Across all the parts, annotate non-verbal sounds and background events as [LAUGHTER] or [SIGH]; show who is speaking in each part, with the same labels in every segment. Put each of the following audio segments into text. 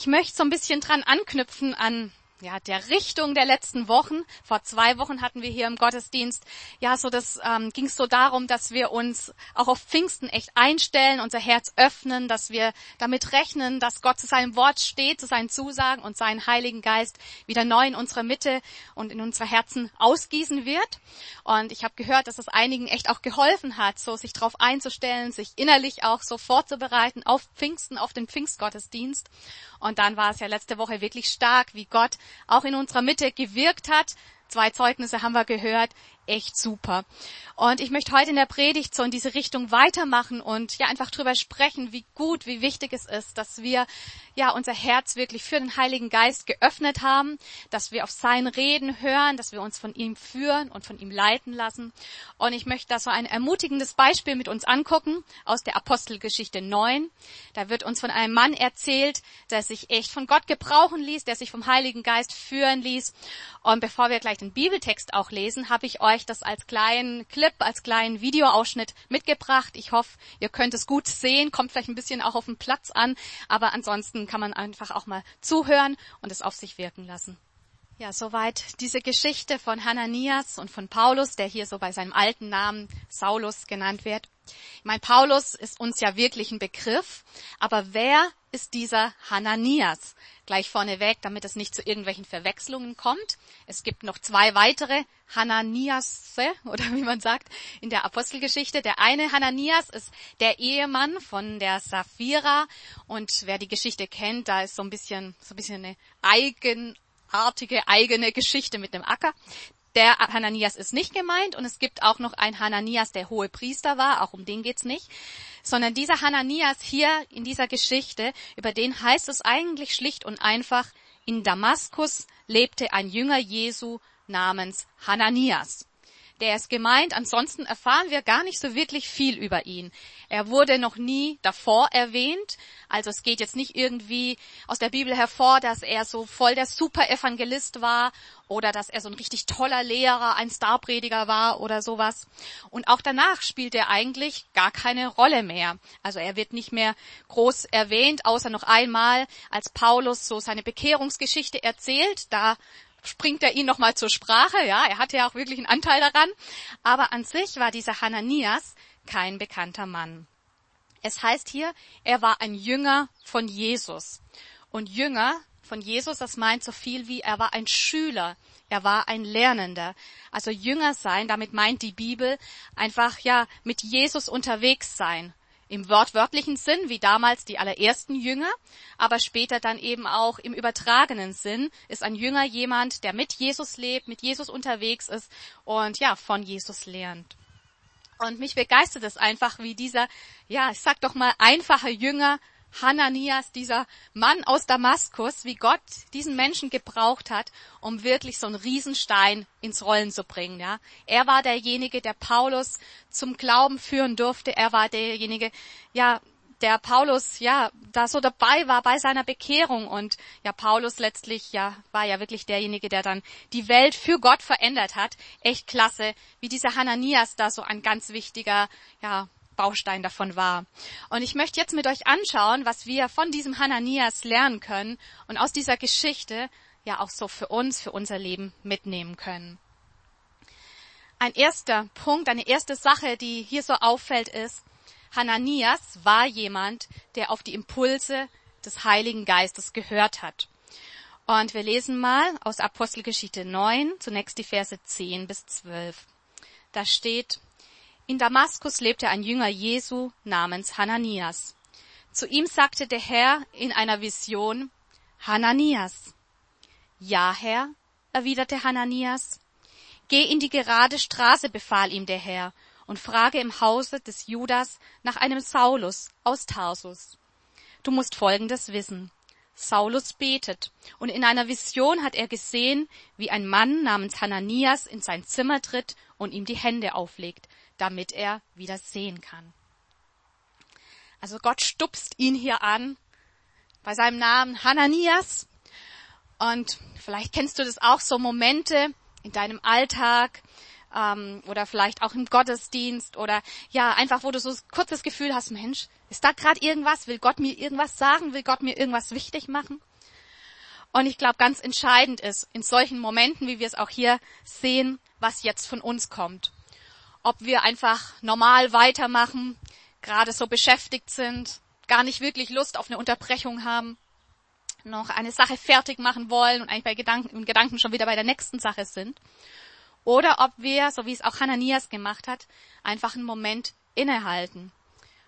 Speaker 1: Ich möchte so ein bisschen dran anknüpfen an ja, der Richtung der letzten Wochen. Vor zwei Wochen hatten wir hier im Gottesdienst, ja, so das ähm, ging es so darum, dass wir uns auch auf Pfingsten echt einstellen, unser Herz öffnen, dass wir damit rechnen, dass Gott zu seinem Wort steht, zu seinen Zusagen und seinen Heiligen Geist wieder neu in unserer Mitte und in unsere Herzen ausgießen wird. Und ich habe gehört, dass es einigen echt auch geholfen hat, so sich darauf einzustellen, sich innerlich auch so vorzubereiten auf Pfingsten, auf den Pfingstgottesdienst. Und dann war es ja letzte Woche wirklich stark, wie Gott auch in unserer Mitte gewirkt hat. Zwei Zeugnisse haben wir gehört, echt super. Und ich möchte heute in der Predigt so in diese Richtung weitermachen und ja einfach drüber sprechen, wie gut, wie wichtig es ist, dass wir ja unser Herz wirklich für den Heiligen Geist geöffnet haben, dass wir auf sein Reden hören, dass wir uns von ihm führen und von ihm leiten lassen. Und ich möchte da so ein ermutigendes Beispiel mit uns angucken aus der Apostelgeschichte 9. Da wird uns von einem Mann erzählt, der sich echt von Gott gebrauchen ließ, der sich vom Heiligen Geist führen ließ. Und bevor wir gleich den Bibeltext auch lesen, habe ich euch das als kleinen Clip, als kleinen Videoausschnitt mitgebracht. Ich hoffe, ihr könnt es gut sehen, kommt vielleicht ein bisschen auch auf den Platz an, aber ansonsten kann man einfach auch mal zuhören und es auf sich wirken lassen. Ja, soweit diese Geschichte von Hananias und von Paulus, der hier so bei seinem alten Namen Saulus genannt wird. Ich meine, Paulus ist uns ja wirklich ein Begriff, aber wer ist dieser Hananias? Gleich vorneweg, damit es nicht zu irgendwelchen Verwechslungen kommt. Es gibt noch zwei weitere Hananiasse, oder wie man sagt, in der Apostelgeschichte. Der eine Hananias ist der Ehemann von der Sapphira und wer die Geschichte kennt, da ist so ein bisschen, so ein bisschen eine eigen artige eigene Geschichte mit dem Acker. Der Hananias ist nicht gemeint und es gibt auch noch ein Hananias, der hohe Priester war, auch um den geht's nicht, sondern dieser Hananias hier in dieser Geschichte, über den heißt es eigentlich schlicht und einfach, in Damaskus lebte ein Jünger Jesu namens Hananias der ist gemeint. Ansonsten erfahren wir gar nicht so wirklich viel über ihn. Er wurde noch nie davor erwähnt. Also es geht jetzt nicht irgendwie aus der Bibel hervor, dass er so voll der Super-Evangelist war oder dass er so ein richtig toller Lehrer, ein Starprediger war oder sowas. Und auch danach spielt er eigentlich gar keine Rolle mehr. Also er wird nicht mehr groß erwähnt, außer noch einmal, als Paulus so seine Bekehrungsgeschichte erzählt. Da springt er ihn nochmal zur Sprache, ja, er hatte ja auch wirklich einen Anteil daran, aber an sich war dieser Hananias kein bekannter Mann. Es heißt hier, er war ein Jünger von Jesus. Und Jünger von Jesus, das meint so viel wie, er war ein Schüler, er war ein Lernender. Also Jünger sein, damit meint die Bibel einfach, ja, mit Jesus unterwegs sein im wortwörtlichen Sinn, wie damals die allerersten Jünger, aber später dann eben auch im übertragenen Sinn ist ein Jünger jemand, der mit Jesus lebt, mit Jesus unterwegs ist und ja, von Jesus lernt. Und mich begeistert es einfach, wie dieser, ja, ich sag doch mal, einfache Jünger Hananias, dieser Mann aus Damaskus, wie Gott diesen Menschen gebraucht hat, um wirklich so einen Riesenstein ins Rollen zu bringen, ja. Er war derjenige, der Paulus zum Glauben führen durfte. Er war derjenige, ja, der Paulus, ja, da so dabei war bei seiner Bekehrung und ja, Paulus letztlich, ja, war ja wirklich derjenige, der dann die Welt für Gott verändert hat. Echt klasse, wie dieser Hananias da so ein ganz wichtiger, ja, Baustein davon war. Und ich möchte jetzt mit euch anschauen, was wir von diesem Hananias lernen können und aus dieser Geschichte ja auch so für uns, für unser Leben mitnehmen können. Ein erster Punkt, eine erste Sache, die hier so auffällt, ist, Hananias war jemand, der auf die Impulse des Heiligen Geistes gehört hat. Und wir lesen mal aus Apostelgeschichte 9, zunächst die Verse 10 bis 12. Da steht, in Damaskus lebte ein Jünger Jesu namens Hananias. Zu ihm sagte der Herr in einer Vision, Hananias. Ja, Herr, erwiderte Hananias. Geh in die gerade Straße, befahl ihm der Herr, und frage im Hause des Judas nach einem Saulus aus Tarsus. Du musst Folgendes wissen. Saulus betet, und in einer Vision hat er gesehen, wie ein Mann namens Hananias in sein Zimmer tritt und ihm die Hände auflegt, damit er wieder sehen kann. Also Gott stupst ihn hier an bei seinem Namen Hananias. Und vielleicht kennst du das auch so Momente in deinem Alltag ähm, oder vielleicht auch im Gottesdienst oder ja einfach, wo du so ein kurzes Gefühl hast, Mensch, ist da gerade irgendwas? Will Gott mir irgendwas sagen? Will Gott mir irgendwas wichtig machen? Und ich glaube, ganz entscheidend ist, in solchen Momenten, wie wir es auch hier sehen, was jetzt von uns kommt. Ob wir einfach normal weitermachen, gerade so beschäftigt sind, gar nicht wirklich Lust auf eine Unterbrechung haben, noch eine Sache fertig machen wollen und eigentlich bei Gedanken, in Gedanken schon wieder bei der nächsten Sache sind. Oder ob wir, so wie es auch Hananias gemacht hat, einfach einen Moment innehalten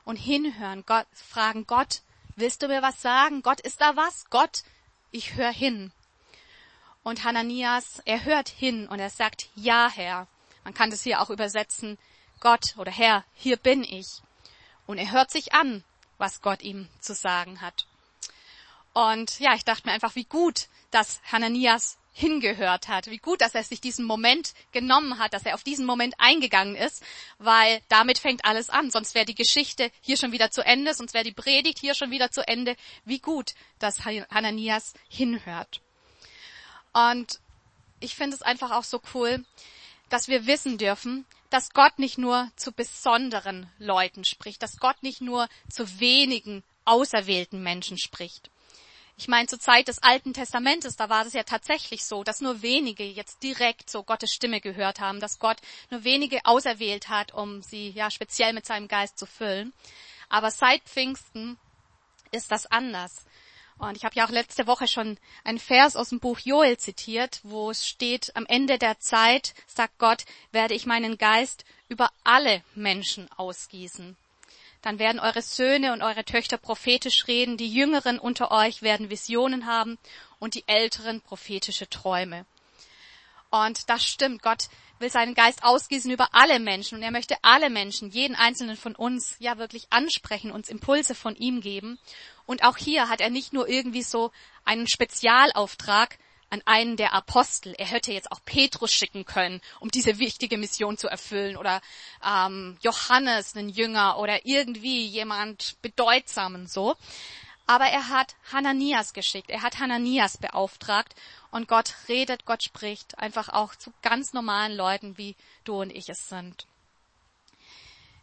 Speaker 1: und hinhören, Gott, fragen Gott, willst du mir was sagen? Gott, ist da was? Gott, ich höre hin. Und Hananias, er hört hin und er sagt, ja, Herr. Man kann das hier auch übersetzen, Gott oder Herr, hier bin ich. Und er hört sich an, was Gott ihm zu sagen hat. Und ja, ich dachte mir einfach, wie gut, dass Hananias hingehört hat. Wie gut, dass er sich diesen Moment genommen hat, dass er auf diesen Moment eingegangen ist, weil damit fängt alles an. Sonst wäre die Geschichte hier schon wieder zu Ende, sonst wäre die Predigt hier schon wieder zu Ende. Wie gut, dass Hananias hinhört. Und ich finde es einfach auch so cool, dass wir wissen dürfen, dass Gott nicht nur zu besonderen Leuten spricht, dass Gott nicht nur zu wenigen auserwählten Menschen spricht. Ich meine, zur Zeit des Alten Testamentes, da war es ja tatsächlich so, dass nur wenige jetzt direkt so Gottes Stimme gehört haben, dass Gott nur wenige auserwählt hat, um sie ja speziell mit seinem Geist zu füllen. Aber seit Pfingsten ist das anders. Und ich habe ja auch letzte Woche schon einen Vers aus dem Buch Joel zitiert, wo es steht, am Ende der Zeit, sagt Gott, werde ich meinen Geist über alle Menschen ausgießen. Dann werden eure Söhne und eure Töchter prophetisch reden, die Jüngeren unter euch werden Visionen haben und die Älteren prophetische Träume. Und das stimmt. Gott will seinen Geist ausgießen über alle Menschen und er möchte alle Menschen, jeden einzelnen von uns, ja wirklich ansprechen, uns Impulse von ihm geben. Und auch hier hat er nicht nur irgendwie so einen Spezialauftrag, an einen der Apostel. Er hätte jetzt auch Petrus schicken können, um diese wichtige Mission zu erfüllen, oder ähm, Johannes, einen Jünger, oder irgendwie jemand bedeutsamen so. Aber er hat Hananias geschickt, er hat Hananias beauftragt. Und Gott redet, Gott spricht einfach auch zu ganz normalen Leuten, wie du und ich es sind.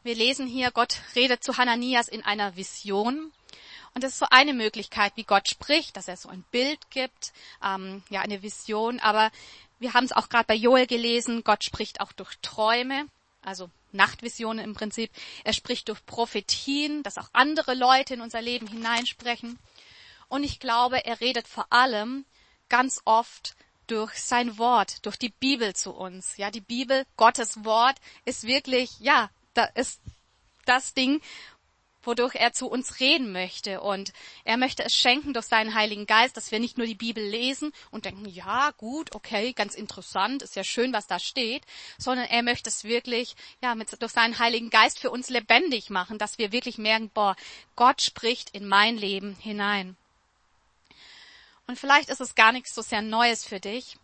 Speaker 1: Wir lesen hier, Gott redet zu Hananias in einer Vision. Und das ist so eine Möglichkeit, wie Gott spricht, dass er so ein Bild gibt, ähm, ja, eine Vision. Aber wir haben es auch gerade bei Joel gelesen, Gott spricht auch durch Träume, also Nachtvisionen im Prinzip. Er spricht durch Prophetien, dass auch andere Leute in unser Leben hineinsprechen. Und ich glaube, er redet vor allem ganz oft durch sein Wort, durch die Bibel zu uns. Ja, die Bibel, Gottes Wort ist wirklich, ja, da ist das Ding, wodurch er zu uns reden möchte. Und er möchte es schenken durch seinen Heiligen Geist, dass wir nicht nur die Bibel lesen und denken, ja, gut, okay, ganz interessant, ist ja schön, was da steht, sondern er möchte es wirklich, ja, mit, durch seinen Heiligen Geist für uns lebendig machen, dass wir wirklich merken, boah, Gott spricht in mein Leben hinein. Und vielleicht ist es gar nichts so sehr Neues für dich,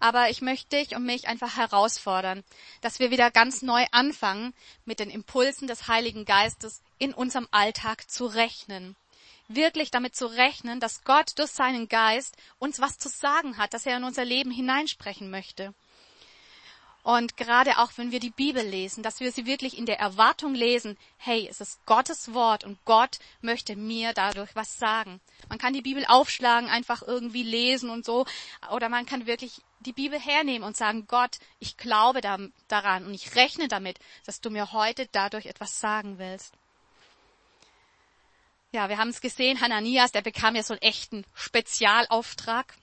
Speaker 1: aber ich möchte dich und mich einfach herausfordern, dass wir wieder ganz neu anfangen, mit den Impulsen des Heiligen Geistes in unserem Alltag zu rechnen. Wirklich damit zu rechnen, dass Gott durch seinen Geist uns was zu sagen hat, dass er in unser Leben hineinsprechen möchte. Und gerade auch wenn wir die Bibel lesen, dass wir sie wirklich in der Erwartung lesen, hey, es ist Gottes Wort und Gott möchte mir dadurch was sagen. Man kann die Bibel aufschlagen, einfach irgendwie lesen und so, oder man kann wirklich die Bibel hernehmen und sagen, Gott, ich glaube daran und ich rechne damit, dass du mir heute dadurch etwas sagen willst. Ja, wir haben es gesehen, Hananias, der bekam ja so einen echten Spezialauftrag.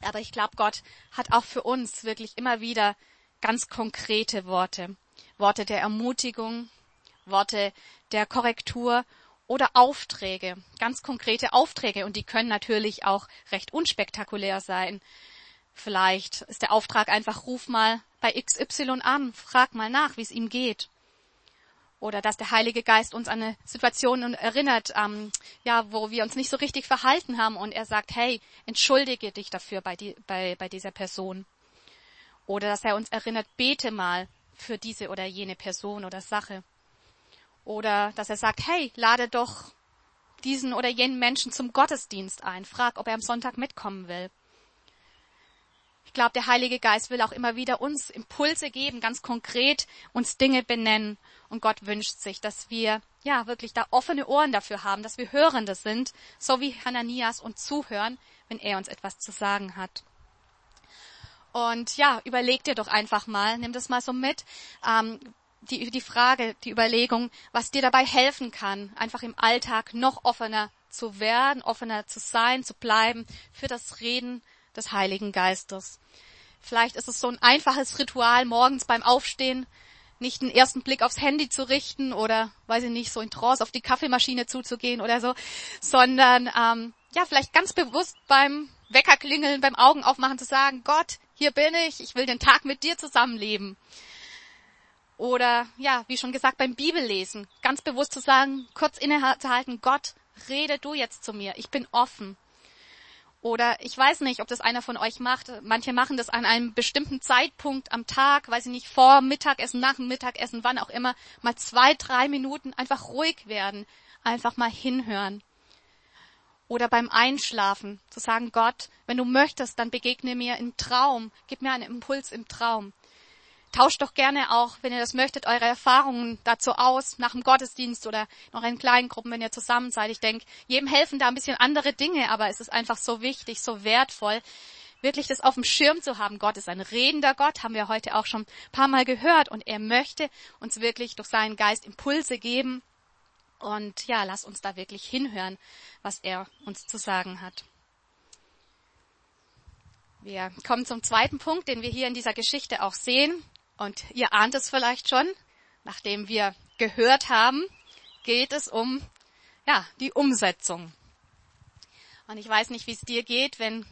Speaker 1: Aber ich glaube, Gott hat auch für uns wirklich immer wieder ganz konkrete Worte. Worte der Ermutigung, Worte der Korrektur oder Aufträge, ganz konkrete Aufträge. Und die können natürlich auch recht unspektakulär sein. Vielleicht ist der Auftrag einfach, ruf mal bei XY an, frag mal nach, wie es ihm geht. Oder dass der Heilige Geist uns an eine Situation erinnert, ähm, ja, wo wir uns nicht so richtig verhalten haben und er sagt, hey, entschuldige dich dafür bei, die, bei, bei dieser Person. Oder dass er uns erinnert, bete mal für diese oder jene Person oder Sache. Oder dass er sagt, hey, lade doch diesen oder jenen Menschen zum Gottesdienst ein. Frag, ob er am Sonntag mitkommen will. Ich glaube, der Heilige Geist will auch immer wieder uns Impulse geben, ganz konkret uns Dinge benennen. Und Gott wünscht sich, dass wir ja wirklich da offene Ohren dafür haben, dass wir Hörende sind, so wie Hananias und zuhören, wenn er uns etwas zu sagen hat. Und ja, überleg dir doch einfach mal, nimm das mal so mit, ähm, die, die Frage, die Überlegung, was dir dabei helfen kann, einfach im Alltag noch offener zu werden, offener zu sein, zu bleiben für das Reden des Heiligen Geistes. Vielleicht ist es so ein einfaches Ritual, morgens beim Aufstehen nicht den ersten Blick aufs Handy zu richten oder, weiß ich nicht, so in Trance auf die Kaffeemaschine zuzugehen oder so, sondern ähm, ja, vielleicht ganz bewusst beim Weckerklingeln, beim Augenaufmachen zu sagen, Gott, hier bin ich, ich will den Tag mit dir zusammenleben. Oder ja, wie schon gesagt, beim Bibellesen, ganz bewusst zu sagen, kurz innezuhalten, Gott, rede du jetzt zu mir, ich bin offen. Oder ich weiß nicht, ob das einer von euch macht. Manche machen das an einem bestimmten Zeitpunkt am Tag, weiß ich nicht, vor Mittagessen, nach dem Mittagessen, wann auch immer, mal zwei, drei Minuten einfach ruhig werden, einfach mal hinhören. Oder beim Einschlafen zu sagen, Gott, wenn du möchtest, dann begegne mir im Traum, gib mir einen Impuls im Traum. Tauscht doch gerne auch, wenn ihr das möchtet, eure Erfahrungen dazu aus, nach dem Gottesdienst oder noch in kleinen Gruppen, wenn ihr zusammen seid. Ich denke, jedem helfen da ein bisschen andere Dinge, aber es ist einfach so wichtig, so wertvoll, wirklich das auf dem Schirm zu haben. Gott ist ein redender Gott, haben wir heute auch schon ein paar Mal gehört und er möchte uns wirklich durch seinen Geist Impulse geben. Und ja, lass uns da wirklich hinhören, was er uns zu sagen hat. Wir kommen zum zweiten Punkt, den wir hier in dieser Geschichte auch sehen. Und ihr ahnt es vielleicht schon, nachdem wir gehört haben, geht es um ja, die Umsetzung. Und ich weiß nicht, wie es dir geht, wenn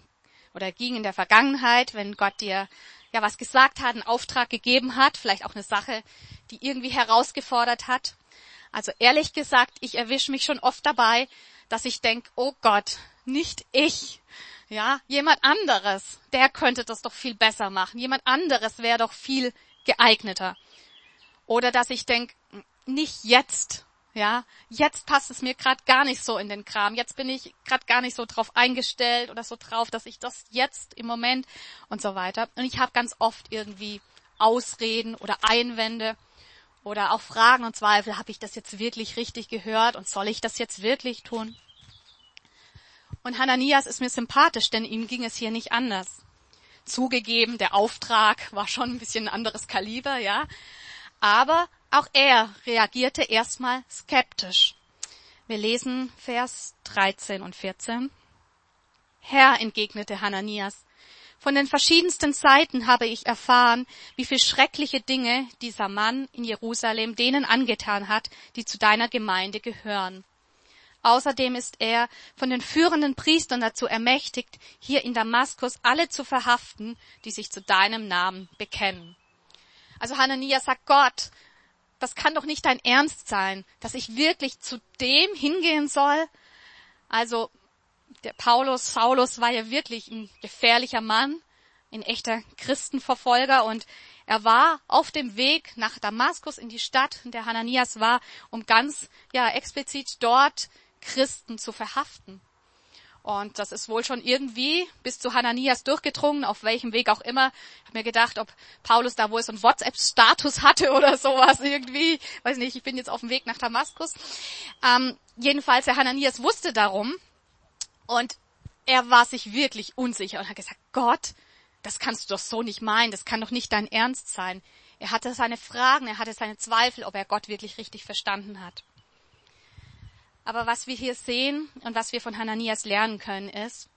Speaker 1: oder ging in der Vergangenheit, wenn Gott dir ja was gesagt hat, einen Auftrag gegeben hat, vielleicht auch eine Sache, die irgendwie herausgefordert hat. Also ehrlich gesagt, ich erwische mich schon oft dabei, dass ich denke, oh Gott, nicht ich. Ja, jemand anderes, der könnte das doch viel besser machen. Jemand anderes wäre doch viel geeigneter. Oder dass ich denke, nicht jetzt. Ja, jetzt passt es mir gerade gar nicht so in den Kram. Jetzt bin ich gerade gar nicht so drauf eingestellt oder so drauf, dass ich das jetzt im Moment und so weiter. Und ich habe ganz oft irgendwie Ausreden oder Einwände oder auch Fragen und Zweifel. Habe ich das jetzt wirklich richtig gehört und soll ich das jetzt wirklich tun? Und Hananias ist mir sympathisch, denn ihm ging es hier nicht anders. Zugegeben, der Auftrag war schon ein bisschen ein anderes Kaliber, ja. Aber auch er reagierte erstmal skeptisch. Wir lesen Vers 13 und 14. Herr, entgegnete Hananias, von den verschiedensten Seiten habe ich erfahren, wie viel schreckliche Dinge dieser Mann in Jerusalem denen angetan hat, die zu deiner Gemeinde gehören. Außerdem ist er von den führenden Priestern dazu ermächtigt, hier in Damaskus alle zu verhaften, die sich zu deinem Namen bekennen. Also Hananiah sagt Gott, das kann doch nicht dein Ernst sein, dass ich wirklich zu dem hingehen soll. Also der Paulus, Saulus war ja wirklich ein gefährlicher Mann, ein echter Christenverfolger und er war auf dem Weg nach Damaskus in die Stadt, in der Hananias war, um ganz ja explizit dort Christen zu verhaften. Und das ist wohl schon irgendwie bis zu Hananias durchgedrungen, auf welchem Weg auch immer. Ich habe mir gedacht, ob Paulus da wohl so einen WhatsApp-Status hatte [LAUGHS] oder sowas irgendwie. Weiß nicht, ich bin jetzt auf dem Weg nach Damaskus. Ähm, jedenfalls, der Hananias wusste darum und er war sich wirklich unsicher und hat gesagt, Gott, das kannst du doch so nicht meinen, das kann doch nicht dein Ernst sein. Er hatte seine Fragen, er hatte seine Zweifel, ob er Gott wirklich richtig verstanden hat. Aber was wir hier sehen und was wir von Hananias lernen können, ist,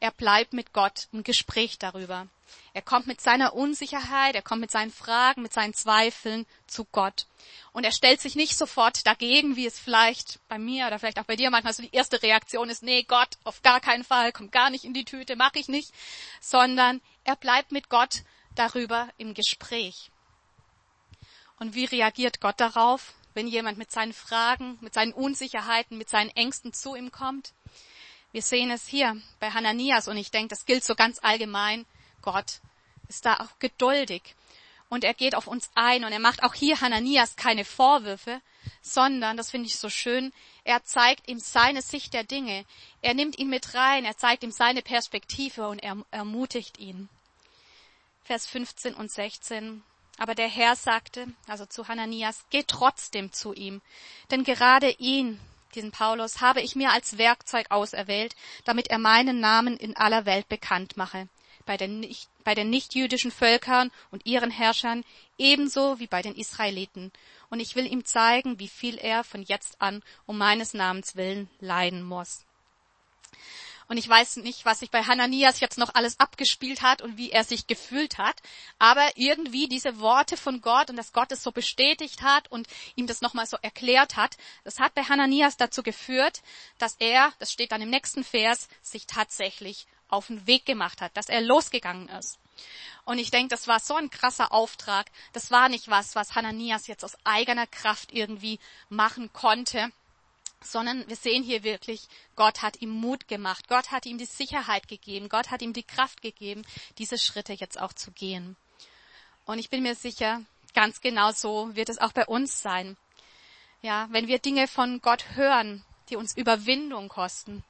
Speaker 1: er bleibt mit Gott im Gespräch darüber. Er kommt mit seiner Unsicherheit, er kommt mit seinen Fragen, mit seinen Zweifeln zu Gott. Und er stellt sich nicht sofort dagegen, wie es vielleicht bei mir oder vielleicht auch bei dir manchmal so die erste Reaktion ist, nee, Gott, auf gar keinen Fall, kommt gar nicht in die Tüte, mache ich nicht, sondern er bleibt mit Gott darüber im Gespräch. Und wie reagiert Gott darauf? wenn jemand mit seinen Fragen, mit seinen Unsicherheiten, mit seinen Ängsten zu ihm kommt. Wir sehen es hier bei Hananias und ich denke, das gilt so ganz allgemein. Gott ist da auch geduldig und er geht auf uns ein und er macht auch hier Hananias keine Vorwürfe, sondern, das finde ich so schön, er zeigt ihm seine Sicht der Dinge. Er nimmt ihn mit rein, er zeigt ihm seine Perspektive und er ermutigt ihn. Vers 15 und 16. Aber der Herr sagte, also zu Hananias, geh trotzdem zu ihm, denn gerade ihn, diesen Paulus, habe ich mir als Werkzeug auserwählt, damit er meinen Namen in aller Welt bekannt mache, bei den, nicht, bei den nichtjüdischen Völkern und ihren Herrschern, ebenso wie bei den Israeliten. Und ich will ihm zeigen, wie viel er von jetzt an um meines Namens willen leiden muss. Und ich weiß nicht, was sich bei Hananias jetzt noch alles abgespielt hat und wie er sich gefühlt hat. Aber irgendwie diese Worte von Gott und dass Gott es so bestätigt hat und ihm das nochmal so erklärt hat, das hat bei Hananias dazu geführt, dass er, das steht dann im nächsten Vers, sich tatsächlich auf den Weg gemacht hat, dass er losgegangen ist. Und ich denke, das war so ein krasser Auftrag. Das war nicht was, was Hananias jetzt aus eigener Kraft irgendwie machen konnte, sondern wir sehen hier wirklich, Gott hat ihm Mut gemacht, Gott hat ihm die Sicherheit gegeben, Gott hat ihm die Kraft gegeben, diese Schritte jetzt auch zu gehen. Und ich bin mir sicher, ganz genau so wird es auch bei uns sein. Ja, wenn wir Dinge von Gott hören, die uns Überwindung kosten.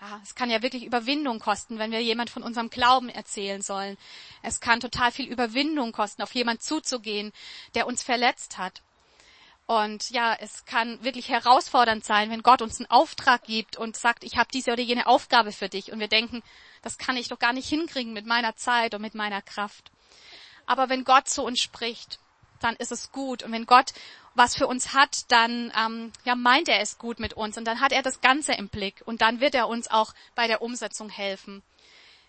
Speaker 1: Ja, es kann ja wirklich Überwindung kosten, wenn wir jemand von unserem Glauben erzählen sollen. Es kann total viel Überwindung kosten, auf jemand zuzugehen, der uns verletzt hat. Und ja, es kann wirklich herausfordernd sein, wenn Gott uns einen Auftrag gibt und sagt, ich habe diese oder jene Aufgabe für dich. Und wir denken, das kann ich doch gar nicht hinkriegen mit meiner Zeit und mit meiner Kraft. Aber wenn Gott zu uns spricht, dann ist es gut. Und wenn Gott was für uns hat, dann ähm, ja, meint er es gut mit uns. Und dann hat er das Ganze im Blick. Und dann wird er uns auch bei der Umsetzung helfen.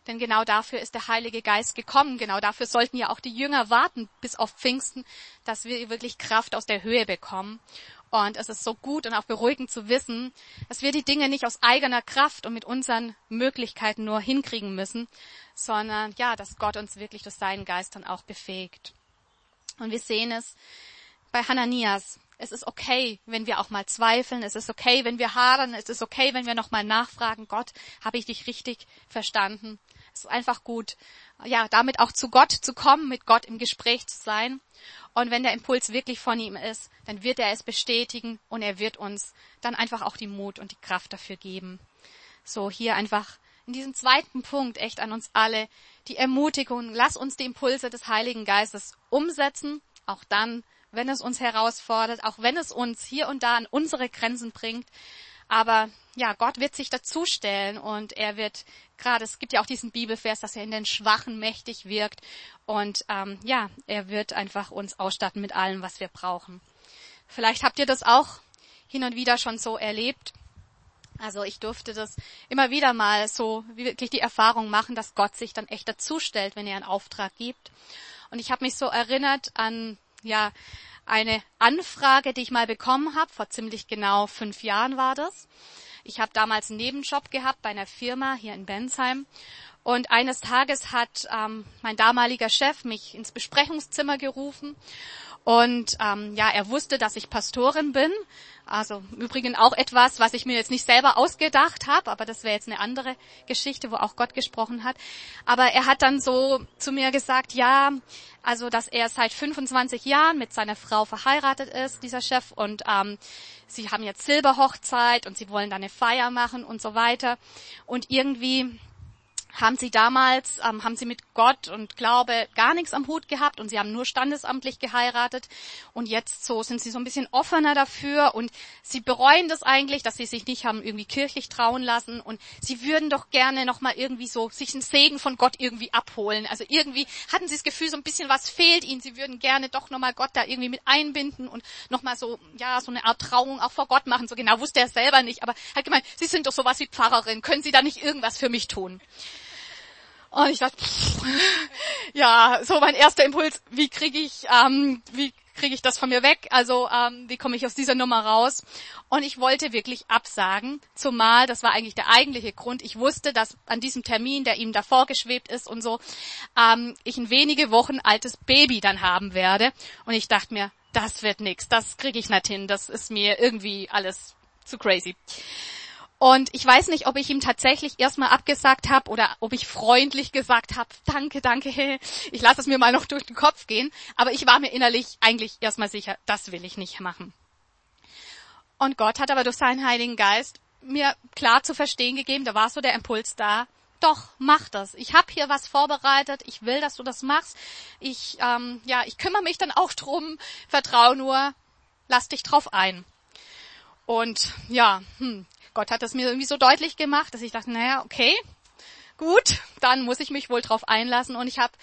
Speaker 1: Denn genau dafür ist der Heilige Geist gekommen. Genau dafür sollten ja auch die Jünger warten bis auf Pfingsten, dass wir wirklich Kraft aus der Höhe bekommen. Und es ist so gut und auch beruhigend zu wissen, dass wir die Dinge nicht aus eigener Kraft und mit unseren Möglichkeiten nur hinkriegen müssen, sondern ja, dass Gott uns wirklich durch seinen Geist dann auch befähigt. Und wir sehen es bei Hananias. Es ist okay, wenn wir auch mal zweifeln. Es ist okay, wenn wir hadern. Es ist okay, wenn wir nochmal nachfragen. Gott, habe ich dich richtig verstanden? Es ist einfach gut, ja, damit auch zu Gott zu kommen, mit Gott im Gespräch zu sein. Und wenn der Impuls wirklich von ihm ist, dann wird er es bestätigen und er wird uns dann einfach auch die Mut und die Kraft dafür geben. So, hier einfach in diesem zweiten Punkt echt an uns alle die Ermutigung, lass uns die Impulse des Heiligen Geistes umsetzen, auch dann, wenn es uns herausfordert, auch wenn es uns hier und da an unsere Grenzen bringt. Aber ja, Gott wird sich dazustellen und er wird gerade, es gibt ja auch diesen Bibelvers, dass er in den Schwachen mächtig wirkt und ähm, ja, er wird einfach uns ausstatten mit allem, was wir brauchen. Vielleicht habt ihr das auch hin und wieder schon so erlebt. Also ich durfte das immer wieder mal so wirklich die Erfahrung machen, dass Gott sich dann echt dazustellt, wenn er einen Auftrag gibt. Und ich habe mich so erinnert an ja eine Anfrage, die ich mal bekommen habe, vor ziemlich genau fünf Jahren war das. Ich habe damals einen Nebenjob gehabt bei einer Firma hier in Bensheim. Und eines Tages hat ähm, mein damaliger Chef mich ins Besprechungszimmer gerufen und ähm, ja, er wusste, dass ich Pastorin bin. Also im Übrigen auch etwas, was ich mir jetzt nicht selber ausgedacht habe, aber das wäre jetzt eine andere Geschichte, wo auch Gott gesprochen hat. Aber er hat dann so zu mir gesagt, ja, also dass er seit 25 Jahren mit seiner Frau verheiratet ist, dieser Chef, und ähm, sie haben jetzt Silberhochzeit und sie wollen da eine Feier machen und so weiter. Und irgendwie haben sie damals, ähm, haben sie mit Gott und Glaube gar nichts am Hut gehabt und sie haben nur standesamtlich geheiratet und jetzt so sind sie so ein bisschen offener dafür und sie bereuen das eigentlich, dass sie sich nicht haben irgendwie kirchlich trauen lassen und sie würden doch gerne nochmal irgendwie so sich einen Segen von Gott irgendwie abholen. Also irgendwie hatten sie das Gefühl, so ein bisschen was fehlt ihnen, sie würden gerne doch nochmal Gott da irgendwie mit einbinden und nochmal so, ja, so eine Art Trauung auch vor Gott machen. So genau wusste er selber nicht, aber hat gemeint, sie sind doch sowas wie Pfarrerin, können sie da nicht irgendwas für mich tun? Und ich dachte, pff, ja, so mein erster Impuls, wie kriege ich, ähm, wie kriege ich das von mir weg? Also ähm, wie komme ich aus dieser Nummer raus? Und ich wollte wirklich absagen, zumal das war eigentlich der eigentliche Grund. Ich wusste, dass an diesem Termin, der ihm davor geschwebt ist und so, ähm, ich ein wenige Wochen altes Baby dann haben werde. Und ich dachte mir, das wird nix, das kriege ich nicht hin, das ist mir irgendwie alles zu crazy. Und ich weiß nicht, ob ich ihm tatsächlich erstmal abgesagt habe oder ob ich freundlich gesagt habe, danke, danke, [LAUGHS] ich lasse es mir mal noch durch den Kopf gehen. Aber ich war mir innerlich eigentlich erstmal sicher, das will ich nicht machen. Und Gott hat aber durch seinen Heiligen Geist mir klar zu verstehen gegeben, da war so der Impuls da, doch, mach das. Ich habe hier was vorbereitet. Ich will, dass du das machst. Ich, ähm, ja, ich kümmere mich dann auch drum. Vertrau nur. Lass dich drauf ein. Und ja, hm, Gott hat das mir irgendwie so deutlich gemacht, dass ich dachte, naja, okay, gut, dann muss ich mich wohl drauf einlassen. Und ich habe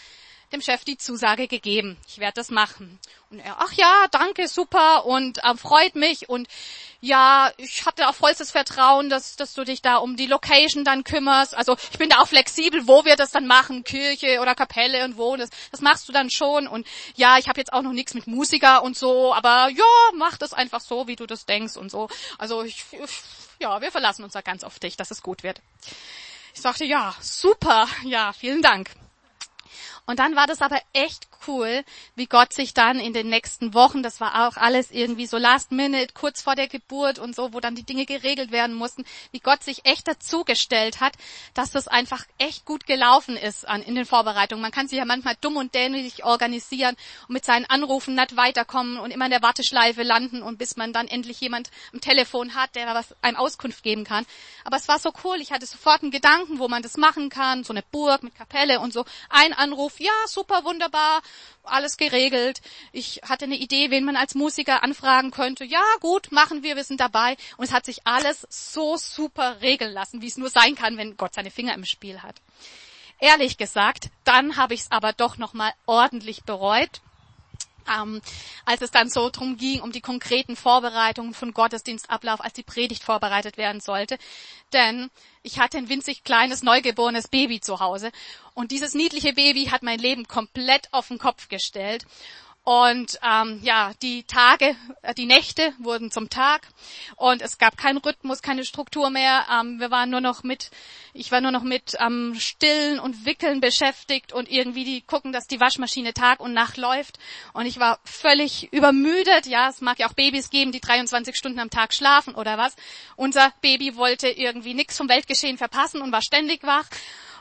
Speaker 1: dem Chef die Zusage gegeben, ich werde das machen. Und er, ach ja, danke, super und äh, freut mich und ja, ich habe da auch vollstes Vertrauen, dass, dass du dich da um die Location dann kümmerst. Also ich bin da auch flexibel, wo wir das dann machen, Kirche oder Kapelle und wo. Das, das machst du dann schon. Und ja, ich habe jetzt auch noch nichts mit Musiker und so, aber ja, mach das einfach so, wie du das denkst und so. Also ich, ich ja, wir verlassen uns da ganz auf dich, dass es gut wird. Ich sagte, ja, super, ja, vielen Dank. Und dann war das aber echt cool, wie Gott sich dann in den nächsten Wochen, das war auch alles irgendwie so last minute, kurz vor der Geburt und so, wo dann die Dinge geregelt werden mussten, wie Gott sich echt dazugestellt hat, dass das einfach echt gut gelaufen ist an, in den Vorbereitungen. Man kann sich ja manchmal dumm und dämlich organisieren und mit seinen Anrufen nicht weiterkommen und immer in der Warteschleife landen und bis man dann endlich jemand am Telefon hat, der was einem Auskunft geben kann. Aber es war so cool, ich hatte sofort einen Gedanken, wo man das machen kann, so eine Burg mit Kapelle und so. Ein Anruf, ja, super, wunderbar, alles geregelt. Ich hatte eine Idee, wen man als Musiker anfragen könnte. Ja, gut, machen wir, wir sind dabei. Und es hat sich alles so super regeln lassen, wie es nur sein kann, wenn Gott seine Finger im Spiel hat. Ehrlich gesagt, dann habe ich es aber doch nochmal ordentlich bereut ähm, als es dann so drum ging, um die konkreten Vorbereitungen von Gottesdienstablauf, als die Predigt vorbereitet werden sollte. Denn ich hatte ein winzig kleines, neugeborenes Baby zu Hause. Und dieses niedliche Baby hat mein Leben komplett auf den Kopf gestellt. Und ähm, ja, die Tage, äh, die Nächte wurden zum Tag und es gab keinen Rhythmus, keine Struktur mehr. Ähm, wir waren nur noch mit, ich war nur noch mit ähm, Stillen und Wickeln beschäftigt und irgendwie die gucken, dass die Waschmaschine Tag und Nacht läuft. Und ich war völlig übermüdet. Ja, es mag ja auch Babys geben, die 23 Stunden am Tag schlafen oder was. Unser Baby wollte irgendwie nichts vom Weltgeschehen verpassen und war ständig wach.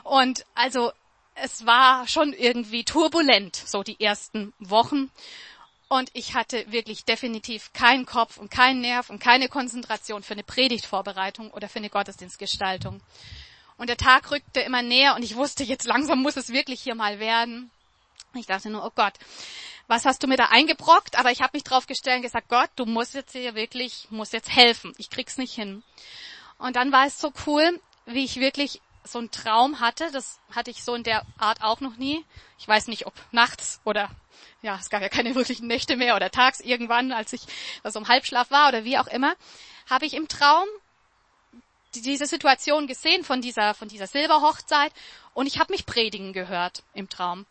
Speaker 1: Und also es war schon irgendwie turbulent, so die ersten Wochen. Und ich hatte wirklich definitiv keinen Kopf und keinen Nerv und keine Konzentration für eine Predigtvorbereitung oder für eine Gottesdienstgestaltung. Und der Tag rückte immer näher und ich wusste, jetzt langsam muss es wirklich hier mal werden. Ich dachte nur, oh Gott, was hast du mir da eingebrockt? Aber ich habe mich drauf gestellt und gesagt, Gott, du musst jetzt hier wirklich, musst jetzt helfen. Ich krieg's nicht hin. Und dann war es so cool, wie ich wirklich so einen Traum hatte. Das hatte ich so in der Art auch noch nie. Ich weiß nicht, ob nachts oder ja, es gab ja keine [LAUGHS] wirklichen Nächte mehr oder tags irgendwann, als ich so im Halbschlaf war oder wie auch immer, habe ich im Traum diese Situation gesehen von dieser von dieser Silberhochzeit und ich habe mich predigen gehört im Traum.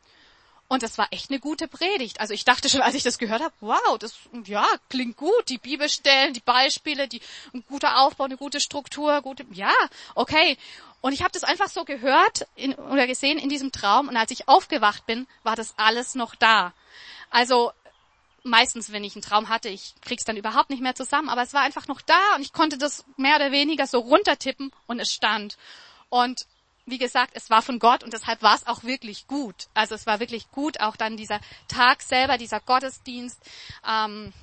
Speaker 1: Und das war echt eine gute Predigt. Also ich dachte schon, als ich das gehört habe, wow, das ja klingt gut. Die Bibelstellen, die Beispiele, die ein guter Aufbau, eine gute Struktur, gute, ja, okay. Und ich habe das einfach so gehört in, oder gesehen in diesem Traum. Und als ich aufgewacht bin, war das alles noch da. Also meistens, wenn ich einen Traum hatte, ich krieg's dann überhaupt nicht mehr zusammen, aber es war einfach noch da und ich konnte das mehr oder weniger so runtertippen und es stand. Und wie gesagt, es war von Gott und deshalb war es auch wirklich gut. Also es war wirklich gut, auch dann dieser Tag selber, dieser Gottesdienst. Ähm,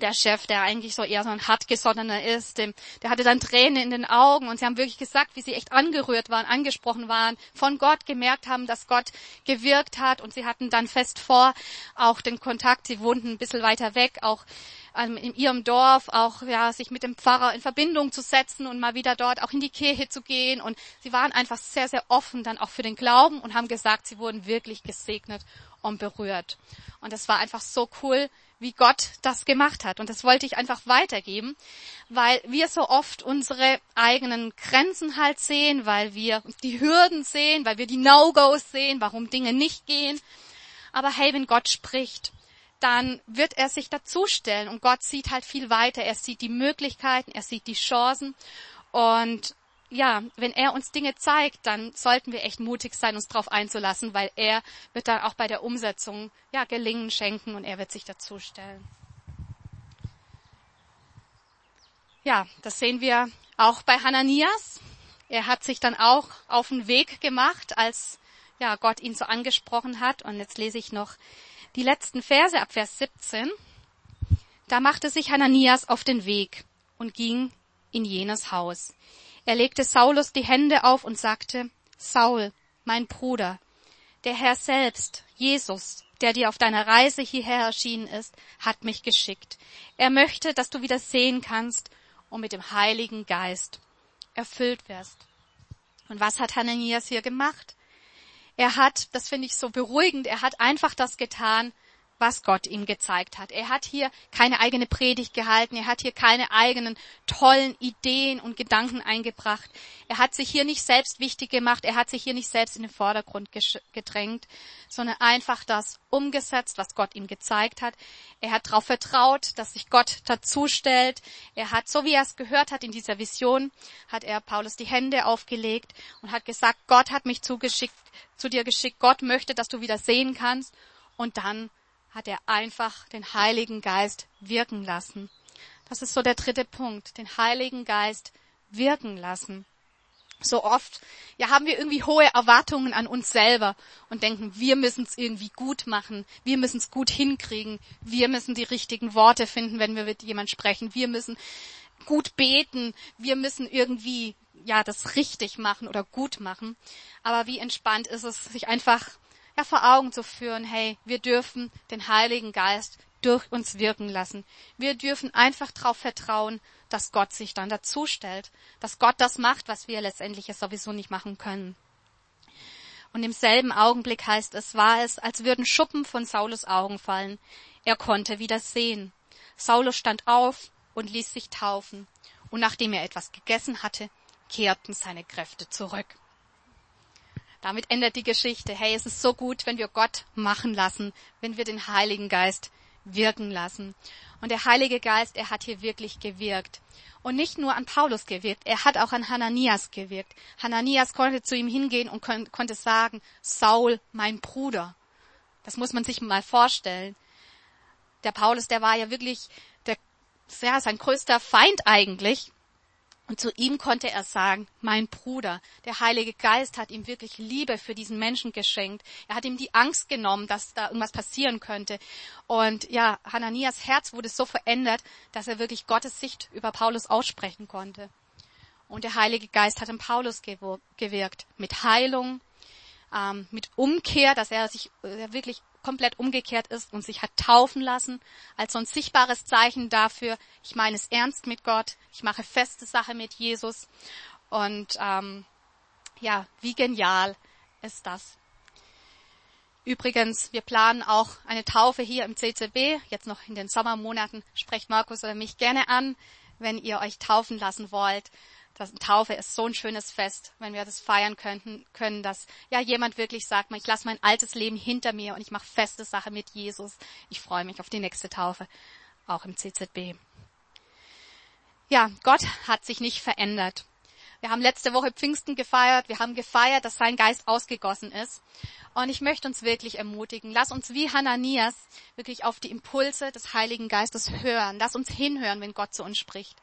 Speaker 1: der Chef, der eigentlich so eher so ein hartgesottener ist, dem, der hatte dann Tränen in den Augen und sie haben wirklich gesagt, wie sie echt angerührt waren, angesprochen waren, von Gott gemerkt haben, dass Gott gewirkt hat und sie hatten dann fest vor, auch den Kontakt, sie wohnten ein bisschen weiter weg, auch ähm, in ihrem Dorf, auch ja, sich mit dem Pfarrer in Verbindung zu setzen und mal wieder dort auch in die Kirche zu gehen und sie waren einfach sehr, sehr offen dann auch für den Glauben und haben gesagt, sie wurden wirklich gesegnet und berührt. Und es war einfach so cool, wie Gott das gemacht hat. Und das wollte ich einfach weitergeben, weil wir so oft unsere eigenen Grenzen halt sehen, weil wir die Hürden sehen, weil wir die No-Gos sehen, warum Dinge nicht gehen. Aber hey, wenn Gott spricht, dann wird er sich dazustellen und Gott sieht halt viel weiter. Er sieht die Möglichkeiten, er sieht die Chancen und ja, wenn er uns Dinge zeigt, dann sollten wir echt mutig sein, uns darauf einzulassen, weil er wird dann auch bei der Umsetzung ja Gelingen schenken und er wird sich dazustellen. Ja, das sehen wir auch bei Hananias. Er hat sich dann auch auf den Weg gemacht, als ja, Gott ihn so angesprochen hat. Und jetzt lese ich noch die letzten Verse ab Vers 17. Da machte sich Hananias auf den Weg und ging in jenes Haus. Er legte Saulus die Hände auf und sagte, Saul, mein Bruder, der Herr selbst, Jesus, der dir auf deiner Reise hierher erschienen ist, hat mich geschickt. Er möchte, dass du wieder sehen kannst und mit dem Heiligen Geist erfüllt wirst. Und was hat Hananias hier gemacht? Er hat, das finde ich so beruhigend, er hat einfach das getan, was Gott ihm gezeigt hat. Er hat hier keine eigene Predigt gehalten, er hat hier keine eigenen tollen Ideen und Gedanken eingebracht. Er hat sich hier nicht selbst wichtig gemacht, er hat sich hier nicht selbst in den Vordergrund gedrängt, sondern einfach das umgesetzt, was Gott ihm gezeigt hat. Er hat darauf vertraut, dass sich Gott dazu stellt. Er hat, so wie er es gehört hat in dieser Vision, hat er Paulus die Hände aufgelegt und hat gesagt, Gott hat mich zugeschickt, zu dir geschickt, Gott möchte, dass du wieder sehen kannst. Und dann hat er einfach den Heiligen Geist wirken lassen. Das ist so der dritte Punkt, den Heiligen Geist wirken lassen. So oft, ja, haben wir irgendwie hohe Erwartungen an uns selber und denken, wir müssen es irgendwie gut machen, wir müssen es gut hinkriegen, wir müssen die richtigen Worte finden, wenn wir mit jemand sprechen, wir müssen gut beten, wir müssen irgendwie, ja, das richtig machen oder gut machen. Aber wie entspannt ist es, sich einfach ja, vor Augen zu führen, hey, wir dürfen den Heiligen Geist durch uns wirken lassen. Wir dürfen einfach darauf vertrauen, dass Gott sich dann dazu stellt, dass Gott das macht, was wir letztendlich es sowieso nicht machen können. Und im selben Augenblick heißt es, war es, als würden Schuppen von Saulus Augen fallen. Er konnte wieder sehen. Saulus stand auf und ließ sich taufen. Und nachdem er etwas gegessen hatte, kehrten seine Kräfte zurück. Damit endet die Geschichte. Hey, es ist so gut, wenn wir Gott machen lassen, wenn wir den Heiligen Geist wirken lassen. Und der Heilige Geist, er hat hier wirklich gewirkt. Und nicht nur an Paulus gewirkt, er hat auch an Hananias gewirkt. Hananias konnte zu ihm hingehen und kon konnte sagen, Saul, mein Bruder. Das muss man sich mal vorstellen. Der Paulus, der war ja wirklich der, ja, sein größter Feind eigentlich. Und zu ihm konnte er sagen, mein Bruder, der Heilige Geist hat ihm wirklich Liebe für diesen Menschen geschenkt. Er hat ihm die Angst genommen, dass da irgendwas passieren könnte. Und ja, Hananias Herz wurde so verändert, dass er wirklich Gottes Sicht über Paulus aussprechen konnte. Und der Heilige Geist hat in Paulus gewirkt. Mit Heilung, ähm, mit Umkehr, dass er sich äh, wirklich komplett umgekehrt ist und sich hat taufen lassen, als so ein sichtbares Zeichen dafür, ich meine es ernst mit Gott, ich mache feste Sache mit Jesus. Und ähm, ja, wie genial ist das. Übrigens, wir planen auch eine Taufe hier im CCB, jetzt noch in den Sommermonaten. Sprecht Markus oder mich gerne an, wenn ihr euch taufen lassen wollt. Das Taufe ist so ein schönes Fest, wenn wir das feiern könnten, können, dass ja jemand wirklich sagt, ich lasse mein altes Leben hinter mir und ich mache feste Sache mit Jesus. Ich freue mich auf die nächste Taufe, auch im CZB. Ja, Gott hat sich nicht verändert. Wir haben letzte Woche Pfingsten gefeiert. Wir haben gefeiert, dass sein Geist ausgegossen ist. Und ich möchte uns wirklich ermutigen. Lass uns wie Hananias wirklich auf die Impulse des Heiligen Geistes hören. Lass uns hinhören, wenn Gott zu uns spricht.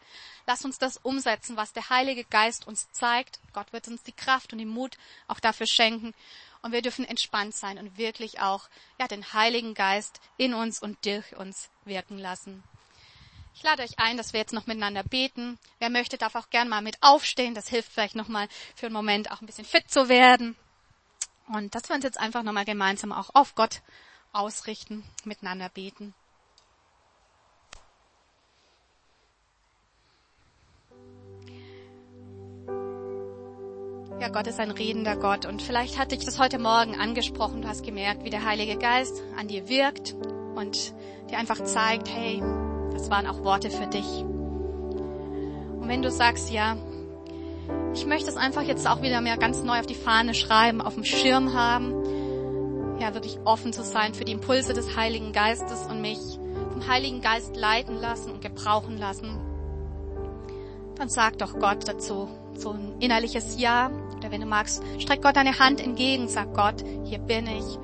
Speaker 1: Lass uns das umsetzen, was der Heilige Geist uns zeigt. Gott wird uns die Kraft und den Mut auch dafür schenken. Und wir dürfen entspannt sein und wirklich auch, ja, den Heiligen Geist in uns und durch uns wirken lassen. Ich lade euch ein, dass wir jetzt noch miteinander beten. Wer möchte, darf auch gern mal mit aufstehen. Das hilft vielleicht nochmal für einen Moment auch ein bisschen fit zu werden. Und dass wir uns jetzt einfach nochmal gemeinsam auch auf Gott ausrichten, miteinander beten. Ja, Gott ist ein redender Gott und vielleicht hat dich das heute Morgen angesprochen. Du hast gemerkt, wie der Heilige Geist an dir wirkt und dir einfach zeigt, hey, das waren auch Worte für dich. Und wenn du sagst, ja, ich möchte es einfach jetzt auch wieder mehr ganz neu auf die Fahne schreiben, auf dem Schirm haben, ja, wirklich offen zu sein für die Impulse des Heiligen Geistes und mich vom Heiligen Geist leiten lassen und gebrauchen lassen, dann sag doch Gott dazu so ein innerliches Ja. Oder wenn du magst, streck Gott deine Hand entgegen, sag Gott, hier bin ich.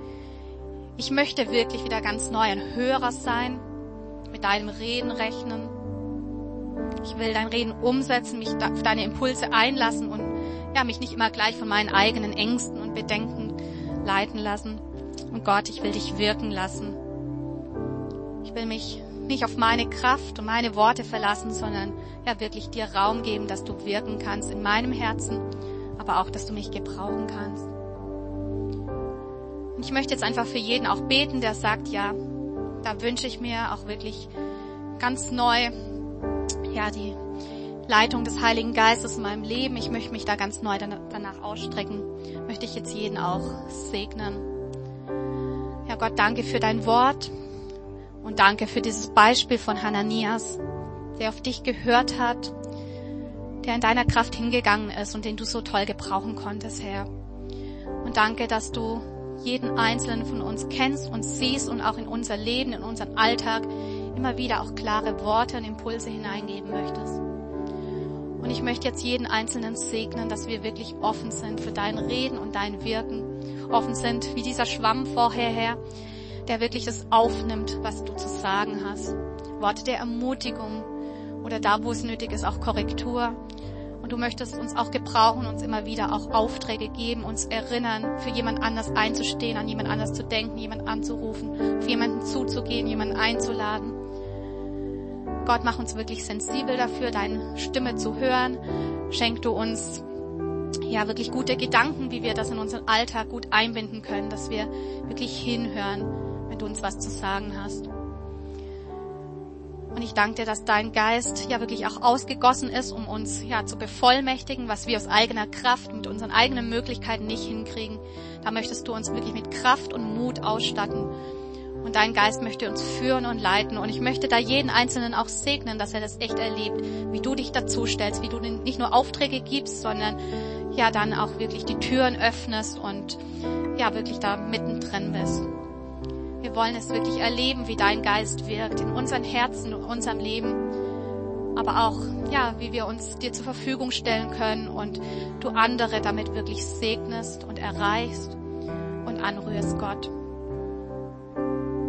Speaker 1: Ich möchte wirklich wieder ganz neu ein Hörer sein, mit deinem Reden rechnen. Ich will dein Reden umsetzen, mich auf deine Impulse einlassen und ja, mich nicht immer gleich von meinen eigenen Ängsten und Bedenken leiten lassen. Und Gott, ich will dich wirken lassen. Ich will mich nicht auf meine Kraft und meine Worte verlassen, sondern ja wirklich dir Raum geben, dass du wirken kannst in meinem Herzen, aber auch, dass du mich gebrauchen kannst. Und ich möchte jetzt einfach für jeden auch beten, der sagt, ja, da wünsche ich mir auch wirklich ganz neu, ja, die Leitung des Heiligen Geistes in meinem Leben. Ich möchte mich da ganz neu danach ausstrecken. Möchte ich jetzt jeden auch segnen. Ja, Gott, danke für dein Wort und danke für dieses Beispiel von Hananias, der auf dich gehört hat, der in deiner Kraft hingegangen ist und den du so toll gebrauchen konntest, Herr. Und danke, dass du jeden einzelnen von uns kennst und siehst und auch in unser Leben, in unseren Alltag immer wieder auch klare Worte und Impulse hineingeben möchtest. Und ich möchte jetzt jeden Einzelnen segnen, dass wir wirklich offen sind für dein Reden und dein Wirken. Offen sind wie dieser Schwamm vorher her, der wirklich das aufnimmt, was du zu sagen hast. Worte der Ermutigung oder da, wo es nötig ist, auch Korrektur. Und du möchtest uns auch gebrauchen, uns immer wieder auch Aufträge geben, uns erinnern, für jemand anders einzustehen, an jemand anders zu denken, jemand anzurufen, für jemanden zuzugehen, jemanden einzuladen. Gott, mach uns wirklich sensibel dafür, deine Stimme zu hören. Schenk du uns ja wirklich gute Gedanken, wie wir das in unseren Alltag gut einbinden können, dass wir wirklich hinhören, wenn du uns was zu sagen hast. Und ich danke dir, dass dein Geist ja wirklich auch ausgegossen ist, um uns ja zu bevollmächtigen, was wir aus eigener Kraft, mit unseren eigenen Möglichkeiten nicht hinkriegen. Da möchtest du uns wirklich mit Kraft und Mut ausstatten. Und dein Geist möchte uns führen und leiten. Und ich möchte da jeden Einzelnen auch segnen, dass er das echt erlebt, wie du dich dazu stellst, wie du nicht nur Aufträge gibst, sondern ja dann auch wirklich die Türen öffnest und ja wirklich da mittendrin bist. Wir wollen es wirklich erleben, wie dein Geist wirkt in unseren Herzen, in unserem Leben, aber auch, ja, wie wir uns dir zur Verfügung stellen können und du andere damit wirklich segnest und erreichst und anrührst, Gott.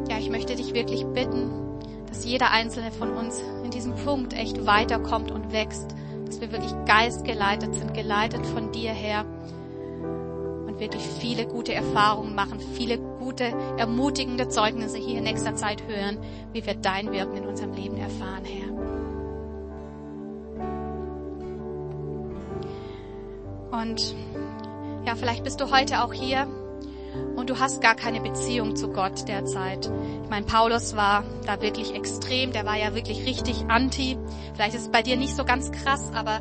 Speaker 1: Ja, ich möchte dich wirklich bitten, dass jeder einzelne von uns in diesem Punkt echt weiterkommt und wächst, dass wir wirklich geistgeleitet sind, geleitet von dir her und wirklich viele gute Erfahrungen machen, viele gute, ermutigende Zeugnisse hier in nächster Zeit hören, wie wir dein Wirken in unserem Leben erfahren, Herr. Und ja, vielleicht bist du heute auch hier und du hast gar keine Beziehung zu Gott derzeit. Ich meine, Paulus war da wirklich extrem, der war ja wirklich richtig anti. Vielleicht ist es bei dir nicht so ganz krass, aber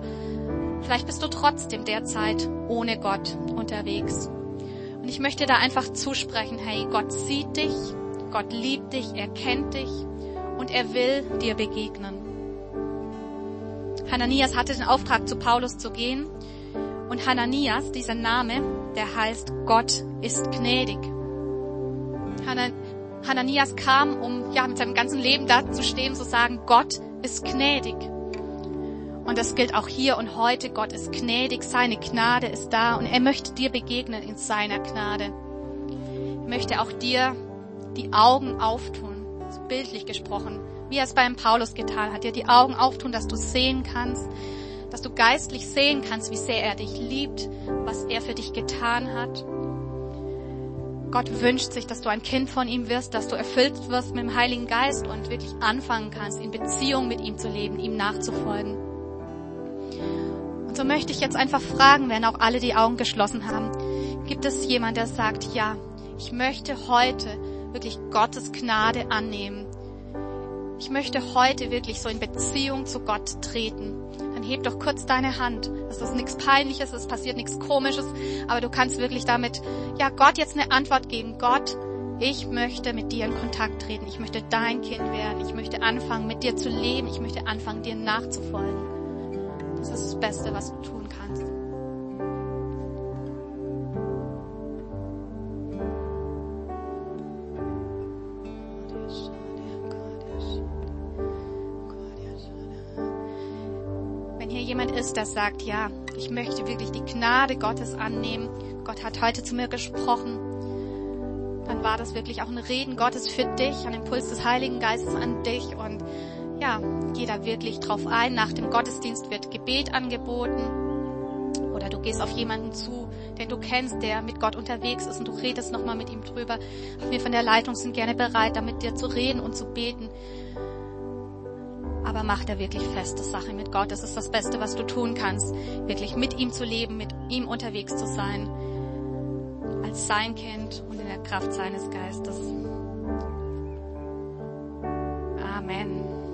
Speaker 1: Vielleicht bist du trotzdem derzeit ohne Gott unterwegs. Und ich möchte da einfach zusprechen, hey, Gott sieht dich, Gott liebt dich, er kennt dich und er will dir begegnen. Hananias hatte den Auftrag, zu Paulus zu gehen. Und Hananias, dieser Name, der heißt Gott ist gnädig. Hananias kam, um ja mit seinem ganzen Leben da zu stehen, zu sagen, Gott ist gnädig. Und das gilt auch hier und heute. Gott ist gnädig, seine Gnade ist da und er möchte dir begegnen in seiner Gnade. Er möchte auch dir die Augen auftun, bildlich gesprochen, wie er es beim Paulus getan hat, dir die Augen auftun, dass du sehen kannst, dass du geistlich sehen kannst, wie sehr er dich liebt, was er für dich getan hat. Gott wünscht sich, dass du ein Kind von ihm wirst, dass du erfüllt wirst mit dem Heiligen Geist und wirklich anfangen kannst, in Beziehung mit ihm zu leben, ihm nachzufolgen. So möchte ich jetzt einfach fragen, wenn auch alle die Augen geschlossen haben, gibt es jemand, der sagt, ja, ich möchte heute wirklich Gottes Gnade annehmen. Ich möchte heute wirklich so in Beziehung zu Gott treten. Dann heb doch kurz deine Hand. Das ist nichts Peinliches, es passiert nichts Komisches, aber du kannst wirklich damit, ja, Gott jetzt eine Antwort geben. Gott, ich möchte mit dir in Kontakt treten. Ich möchte dein Kind werden. Ich möchte anfangen, mit dir zu leben. Ich möchte anfangen, dir nachzufolgen. Das ist das Beste, was du tun kannst. Wenn hier jemand ist, der sagt, ja, ich möchte wirklich die Gnade Gottes annehmen, Gott hat heute zu mir gesprochen, dann war das wirklich auch ein Reden Gottes für dich, ein Impuls des Heiligen Geistes an dich und ja, geh da wirklich drauf ein. Nach dem Gottesdienst wird Gebet angeboten. Oder du gehst auf jemanden zu, den du kennst, der mit Gott unterwegs ist und du redest nochmal mit ihm drüber. Wir von der Leitung sind gerne bereit, da mit dir zu reden und zu beten. Aber mach da wirklich feste Sache mit Gott. Das ist das Beste, was du tun kannst. Wirklich mit ihm zu leben, mit ihm unterwegs zu sein, als sein Kind und in der Kraft seines Geistes. Amen.